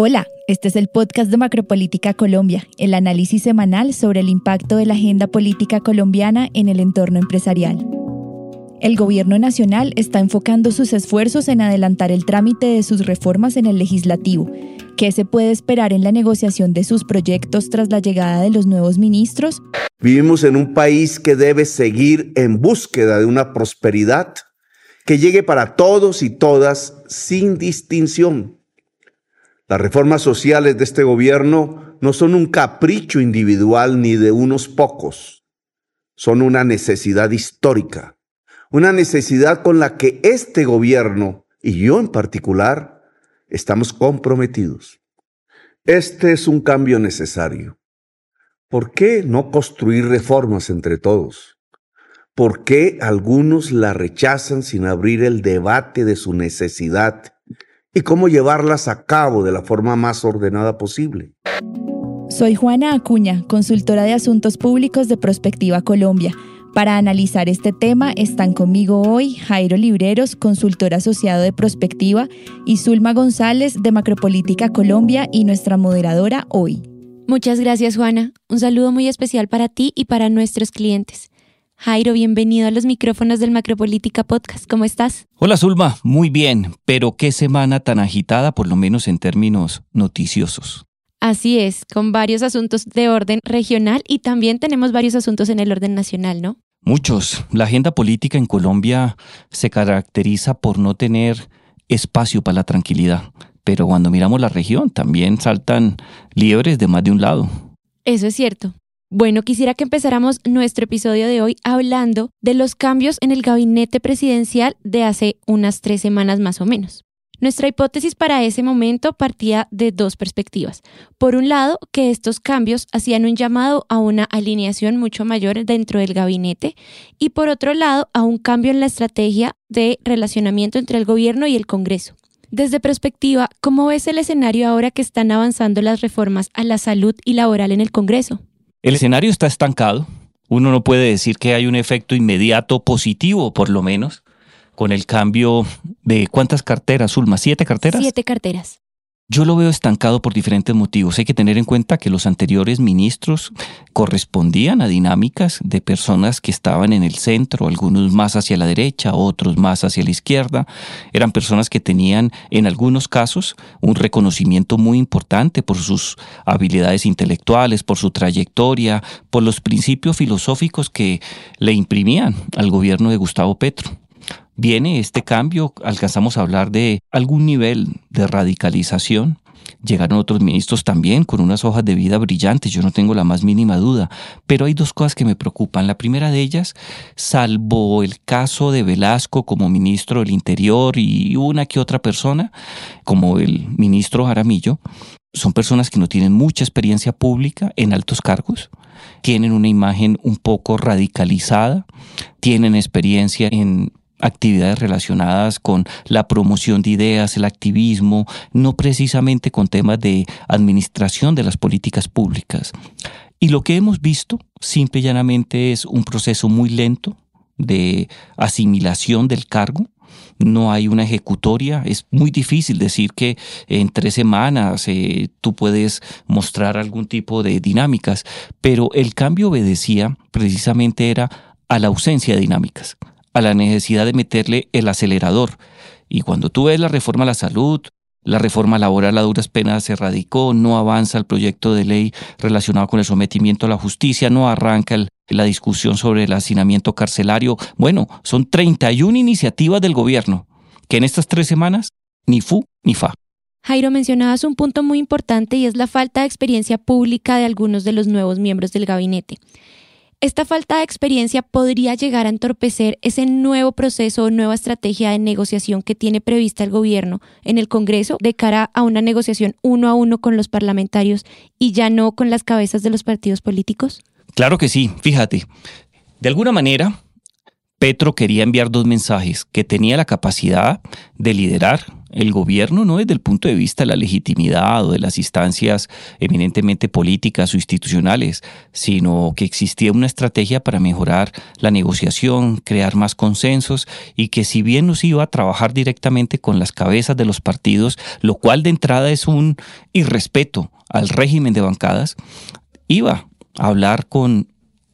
Hola, este es el podcast de Macropolítica Colombia, el análisis semanal sobre el impacto de la agenda política colombiana en el entorno empresarial. El gobierno nacional está enfocando sus esfuerzos en adelantar el trámite de sus reformas en el legislativo. ¿Qué se puede esperar en la negociación de sus proyectos tras la llegada de los nuevos ministros? Vivimos en un país que debe seguir en búsqueda de una prosperidad que llegue para todos y todas sin distinción las reformas sociales de este gobierno no son un capricho individual ni de unos pocos, son una necesidad histórica, una necesidad con la que este gobierno, y yo en particular, estamos comprometidos. Este es un cambio necesario. ¿Por qué no construir reformas entre todos? ¿Por qué algunos la rechazan sin abrir el debate de su necesidad y cómo llevarlas a cabo de la forma más ordenada posible. Soy Juana Acuña, consultora de Asuntos Públicos de Prospectiva Colombia. Para analizar este tema están conmigo hoy Jairo Libreros, consultor asociado de Prospectiva, y Zulma González de Macropolítica Colombia y nuestra moderadora hoy. Muchas gracias Juana. Un saludo muy especial para ti y para nuestros clientes. Jairo, bienvenido a los micrófonos del Macropolítica Podcast. ¿Cómo estás? Hola Zulma, muy bien, pero qué semana tan agitada, por lo menos en términos noticiosos. Así es, con varios asuntos de orden regional y también tenemos varios asuntos en el orden nacional, ¿no? Muchos. La agenda política en Colombia se caracteriza por no tener espacio para la tranquilidad, pero cuando miramos la región también saltan liebres de más de un lado. Eso es cierto. Bueno, quisiera que empezáramos nuestro episodio de hoy hablando de los cambios en el gabinete presidencial de hace unas tres semanas más o menos. Nuestra hipótesis para ese momento partía de dos perspectivas. Por un lado, que estos cambios hacían un llamado a una alineación mucho mayor dentro del gabinete y por otro lado, a un cambio en la estrategia de relacionamiento entre el gobierno y el Congreso. Desde perspectiva, ¿cómo ves el escenario ahora que están avanzando las reformas a la salud y laboral en el Congreso? El escenario está estancado. Uno no puede decir que hay un efecto inmediato positivo, por lo menos, con el cambio de cuántas carteras, Ulma, siete carteras. Siete carteras. Yo lo veo estancado por diferentes motivos. Hay que tener en cuenta que los anteriores ministros correspondían a dinámicas de personas que estaban en el centro, algunos más hacia la derecha, otros más hacia la izquierda. Eran personas que tenían en algunos casos un reconocimiento muy importante por sus habilidades intelectuales, por su trayectoria, por los principios filosóficos que le imprimían al gobierno de Gustavo Petro viene este cambio, alcanzamos a hablar de algún nivel de radicalización. Llegaron otros ministros también con unas hojas de vida brillantes, yo no tengo la más mínima duda, pero hay dos cosas que me preocupan. La primera de ellas, salvo el caso de Velasco como ministro del Interior y una que otra persona, como el ministro Jaramillo, son personas que no tienen mucha experiencia pública en altos cargos, tienen una imagen un poco radicalizada, tienen experiencia en actividades relacionadas con la promoción de ideas, el activismo, no precisamente con temas de administración de las políticas públicas. Y lo que hemos visto, simple y llanamente, es un proceso muy lento de asimilación del cargo. No hay una ejecutoria. Es muy difícil decir que en tres semanas eh, tú puedes mostrar algún tipo de dinámicas, pero el cambio obedecía precisamente era a la ausencia de dinámicas a la necesidad de meterle el acelerador. Y cuando tú ves la reforma a la salud, la reforma laboral a duras penas se radicó, no avanza el proyecto de ley relacionado con el sometimiento a la justicia, no arranca la discusión sobre el hacinamiento carcelario. Bueno, son 31 iniciativas del gobierno que en estas tres semanas ni fu ni fa. Jairo, mencionabas un punto muy importante y es la falta de experiencia pública de algunos de los nuevos miembros del gabinete. Esta falta de experiencia podría llegar a entorpecer ese nuevo proceso o nueva estrategia de negociación que tiene prevista el gobierno en el Congreso de cara a una negociación uno a uno con los parlamentarios y ya no con las cabezas de los partidos políticos? Claro que sí, fíjate. De alguna manera, Petro quería enviar dos mensajes, que tenía la capacidad de liderar el gobierno no desde el punto de vista de la legitimidad o de las instancias eminentemente políticas o institucionales, sino que existía una estrategia para mejorar la negociación, crear más consensos y que si bien nos iba a trabajar directamente con las cabezas de los partidos, lo cual de entrada es un irrespeto al régimen de bancadas, iba a hablar con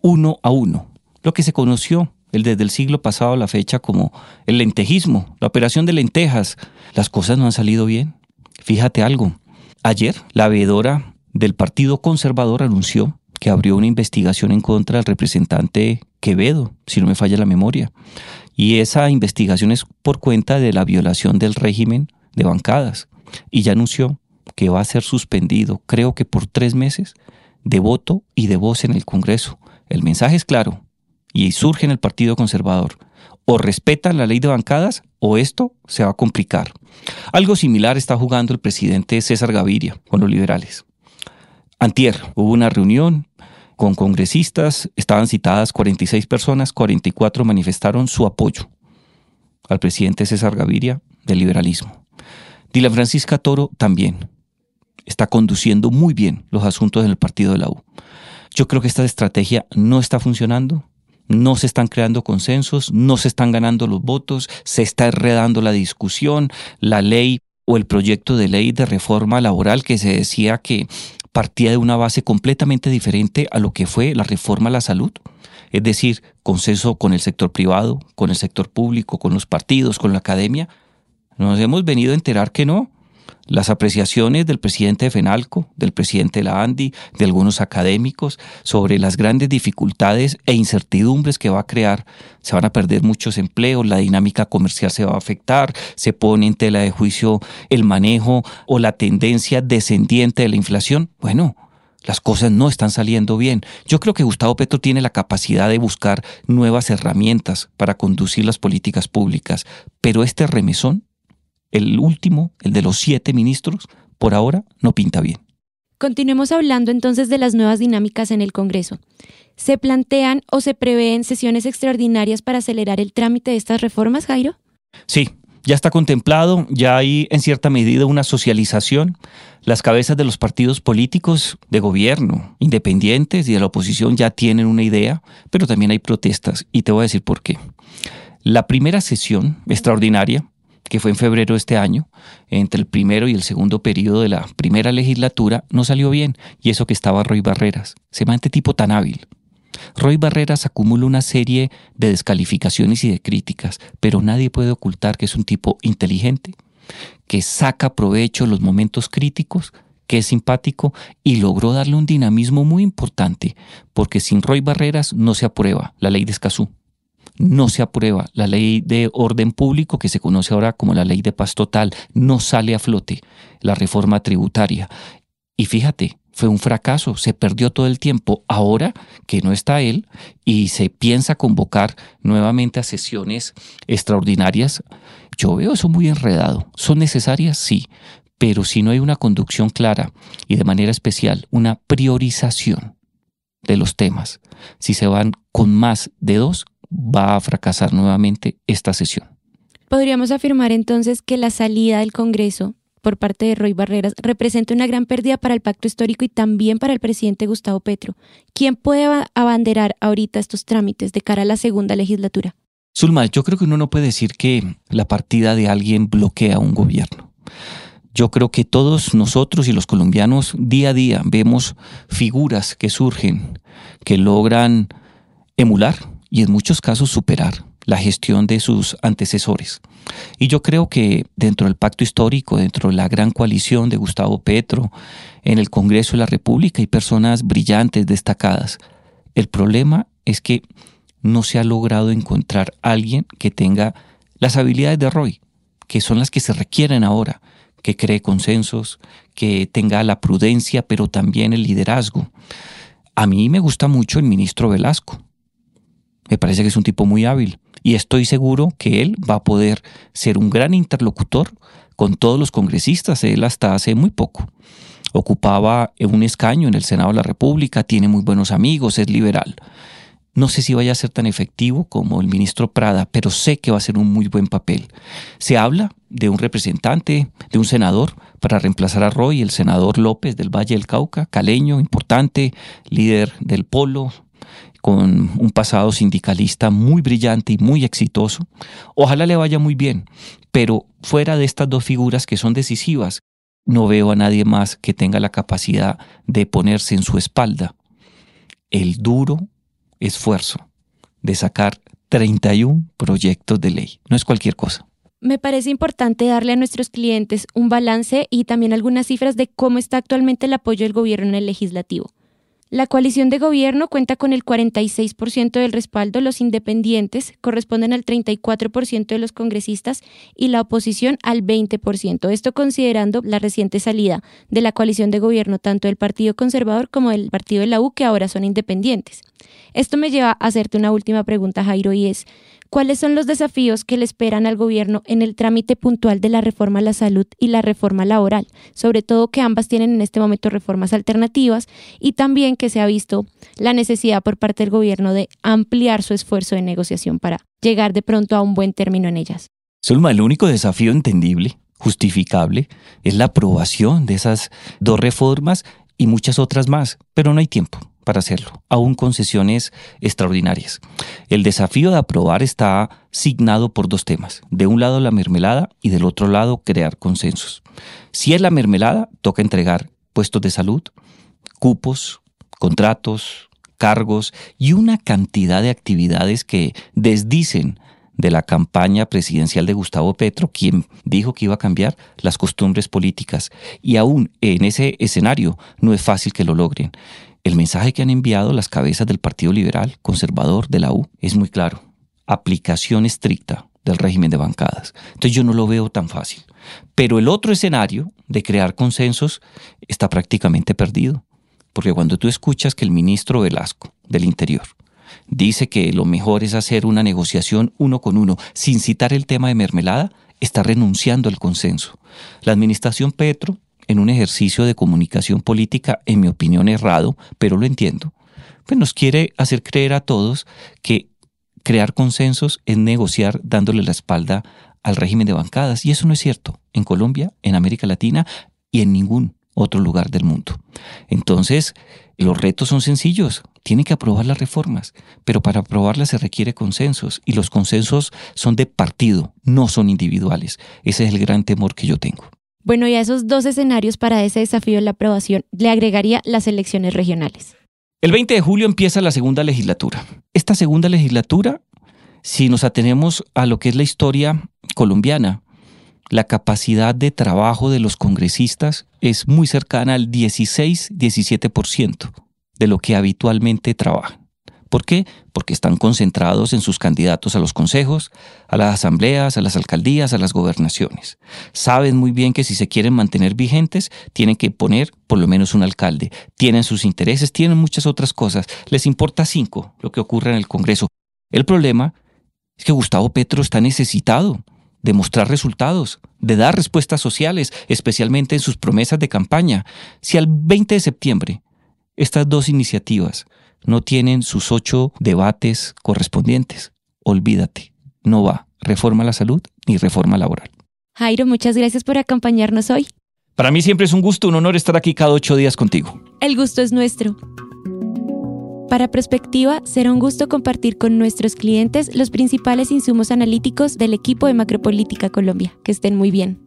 uno a uno, lo que se conoció el desde el siglo pasado a la fecha como el lentejismo, la operación de lentejas. Las cosas no han salido bien. Fíjate algo. Ayer, la veedora del Partido Conservador anunció que abrió una investigación en contra del representante Quevedo, si no me falla la memoria. Y esa investigación es por cuenta de la violación del régimen de bancadas. Y ya anunció que va a ser suspendido, creo que por tres meses, de voto y de voz en el Congreso. El mensaje es claro y surge en el Partido Conservador. O respetan la ley de bancadas o esto se va a complicar. Algo similar está jugando el presidente César Gaviria con los liberales. Antier hubo una reunión con congresistas, estaban citadas 46 personas, 44 manifestaron su apoyo al presidente César Gaviria del liberalismo. Dylan Francisca Toro también está conduciendo muy bien los asuntos en el partido de la U. Yo creo que esta estrategia no está funcionando no se están creando consensos, no se están ganando los votos, se está enredando la discusión, la ley o el proyecto de ley de reforma laboral que se decía que partía de una base completamente diferente a lo que fue la reforma a la salud, es decir, consenso con el sector privado, con el sector público, con los partidos, con la academia. Nos hemos venido a enterar que no, las apreciaciones del presidente de FENALCO, del presidente de la ANDI, de algunos académicos sobre las grandes dificultades e incertidumbres que va a crear. Se van a perder muchos empleos, la dinámica comercial se va a afectar, se pone en tela de juicio el manejo o la tendencia descendiente de la inflación. Bueno, las cosas no están saliendo bien. Yo creo que Gustavo Petro tiene la capacidad de buscar nuevas herramientas para conducir las políticas públicas, pero este remesón el último, el de los siete ministros, por ahora no pinta bien. Continuemos hablando entonces de las nuevas dinámicas en el Congreso. ¿Se plantean o se prevén sesiones extraordinarias para acelerar el trámite de estas reformas, Jairo? Sí, ya está contemplado, ya hay en cierta medida una socialización. Las cabezas de los partidos políticos de gobierno, independientes y de la oposición ya tienen una idea, pero también hay protestas y te voy a decir por qué. La primera sesión extraordinaria que fue en febrero de este año, entre el primero y el segundo periodo de la primera legislatura, no salió bien, y eso que estaba Roy Barreras, semejante tipo tan hábil. Roy Barreras acumula una serie de descalificaciones y de críticas, pero nadie puede ocultar que es un tipo inteligente, que saca provecho los momentos críticos, que es simpático y logró darle un dinamismo muy importante, porque sin Roy Barreras no se aprueba la ley de Escazú no se aprueba. La ley de orden público, que se conoce ahora como la ley de paz total, no sale a flote. La reforma tributaria. Y fíjate, fue un fracaso, se perdió todo el tiempo. Ahora que no está él y se piensa convocar nuevamente a sesiones extraordinarias, yo veo eso muy enredado. ¿Son necesarias? Sí, pero si no hay una conducción clara y de manera especial una priorización de los temas, si se van con más de dos, va a fracasar nuevamente esta sesión. Podríamos afirmar entonces que la salida del Congreso por parte de Roy Barreras representa una gran pérdida para el pacto histórico y también para el presidente Gustavo Petro. ¿Quién puede abanderar ahorita estos trámites de cara a la segunda legislatura? Zulma, yo creo que uno no puede decir que la partida de alguien bloquea un gobierno. Yo creo que todos nosotros y los colombianos día a día vemos figuras que surgen, que logran emular y en muchos casos superar la gestión de sus antecesores. Y yo creo que dentro del pacto histórico, dentro de la gran coalición de Gustavo Petro, en el Congreso de la República hay personas brillantes, destacadas. El problema es que no se ha logrado encontrar alguien que tenga las habilidades de Roy, que son las que se requieren ahora, que cree consensos, que tenga la prudencia, pero también el liderazgo. A mí me gusta mucho el ministro Velasco. Me parece que es un tipo muy hábil y estoy seguro que él va a poder ser un gran interlocutor con todos los congresistas. Él hasta hace muy poco ocupaba un escaño en el Senado de la República, tiene muy buenos amigos, es liberal. No sé si vaya a ser tan efectivo como el ministro Prada, pero sé que va a ser un muy buen papel. Se habla de un representante, de un senador, para reemplazar a Roy, el senador López del Valle del Cauca, caleño, importante, líder del Polo, con un pasado sindicalista muy brillante y muy exitoso. Ojalá le vaya muy bien, pero fuera de estas dos figuras que son decisivas, no veo a nadie más que tenga la capacidad de ponerse en su espalda el duro esfuerzo de sacar 31 proyectos de ley. No es cualquier cosa. Me parece importante darle a nuestros clientes un balance y también algunas cifras de cómo está actualmente el apoyo del gobierno en el legislativo. La coalición de gobierno cuenta con el 46% del respaldo, los independientes corresponden al 34% de los congresistas y la oposición al 20%. Esto considerando la reciente salida de la coalición de gobierno tanto del Partido Conservador como del Partido de la U, que ahora son independientes. Esto me lleva a hacerte una última pregunta, Jairo, y es, ¿Cuáles son los desafíos que le esperan al gobierno en el trámite puntual de la reforma a la salud y la reforma laboral? Sobre todo que ambas tienen en este momento reformas alternativas y también que se ha visto la necesidad por parte del gobierno de ampliar su esfuerzo de negociación para llegar de pronto a un buen término en ellas. Zulma, el único desafío entendible, justificable, es la aprobación de esas dos reformas y muchas otras más, pero no hay tiempo para hacerlo, aún concesiones extraordinarias. El desafío de aprobar está signado por dos temas. De un lado la mermelada y del otro lado crear consensos. Si es la mermelada, toca entregar puestos de salud, cupos, contratos, cargos y una cantidad de actividades que desdicen de la campaña presidencial de Gustavo Petro, quien dijo que iba a cambiar las costumbres políticas. Y aún en ese escenario no es fácil que lo logren. El mensaje que han enviado las cabezas del Partido Liberal, conservador, de la U, es muy claro. Aplicación estricta del régimen de bancadas. Entonces yo no lo veo tan fácil. Pero el otro escenario de crear consensos está prácticamente perdido. Porque cuando tú escuchas que el ministro Velasco del Interior dice que lo mejor es hacer una negociación uno con uno sin citar el tema de mermelada, está renunciando al consenso. La administración Petro en un ejercicio de comunicación política, en mi opinión, errado, pero lo entiendo, pues nos quiere hacer creer a todos que crear consensos es negociar dándole la espalda al régimen de bancadas. Y eso no es cierto en Colombia, en América Latina y en ningún otro lugar del mundo. Entonces, los retos son sencillos. Tienen que aprobar las reformas, pero para aprobarlas se requiere consensos y los consensos son de partido, no son individuales. Ese es el gran temor que yo tengo. Bueno, y a esos dos escenarios para ese desafío de la aprobación le agregaría las elecciones regionales. El 20 de julio empieza la segunda legislatura. Esta segunda legislatura, si nos atenemos a lo que es la historia colombiana, la capacidad de trabajo de los congresistas es muy cercana al 16-17% de lo que habitualmente trabajan. ¿Por qué? Porque están concentrados en sus candidatos a los consejos, a las asambleas, a las alcaldías, a las gobernaciones. Saben muy bien que si se quieren mantener vigentes, tienen que poner por lo menos un alcalde. Tienen sus intereses, tienen muchas otras cosas. Les importa cinco lo que ocurre en el Congreso. El problema es que Gustavo Petro está necesitado de mostrar resultados, de dar respuestas sociales, especialmente en sus promesas de campaña. Si al 20 de septiembre estas dos iniciativas no tienen sus ocho debates correspondientes. Olvídate, no va reforma a la salud ni reforma laboral. Jairo, muchas gracias por acompañarnos hoy. Para mí siempre es un gusto, un honor estar aquí cada ocho días contigo. El gusto es nuestro. Para Prospectiva, será un gusto compartir con nuestros clientes los principales insumos analíticos del equipo de Macropolítica Colombia. Que estén muy bien.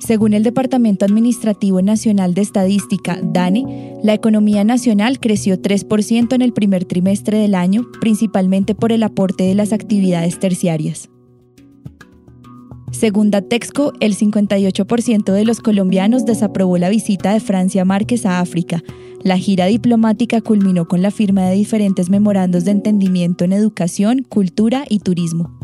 Según el Departamento Administrativo Nacional de Estadística, DANE, la economía nacional creció 3% en el primer trimestre del año, principalmente por el aporte de las actividades terciarias. Según Datexco, el 58% de los colombianos desaprobó la visita de Francia Márquez a África. La gira diplomática culminó con la firma de diferentes memorandos de entendimiento en educación, cultura y turismo.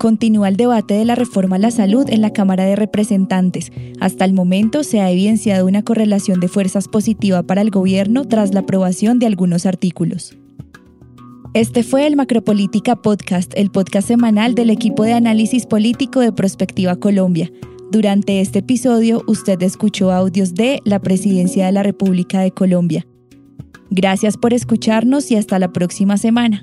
Continúa el debate de la reforma a la salud en la Cámara de Representantes. Hasta el momento se ha evidenciado una correlación de fuerzas positiva para el gobierno tras la aprobación de algunos artículos. Este fue el Macropolítica Podcast, el podcast semanal del equipo de análisis político de Prospectiva Colombia. Durante este episodio usted escuchó audios de la Presidencia de la República de Colombia, Gracias por escucharnos y hasta la próxima semana.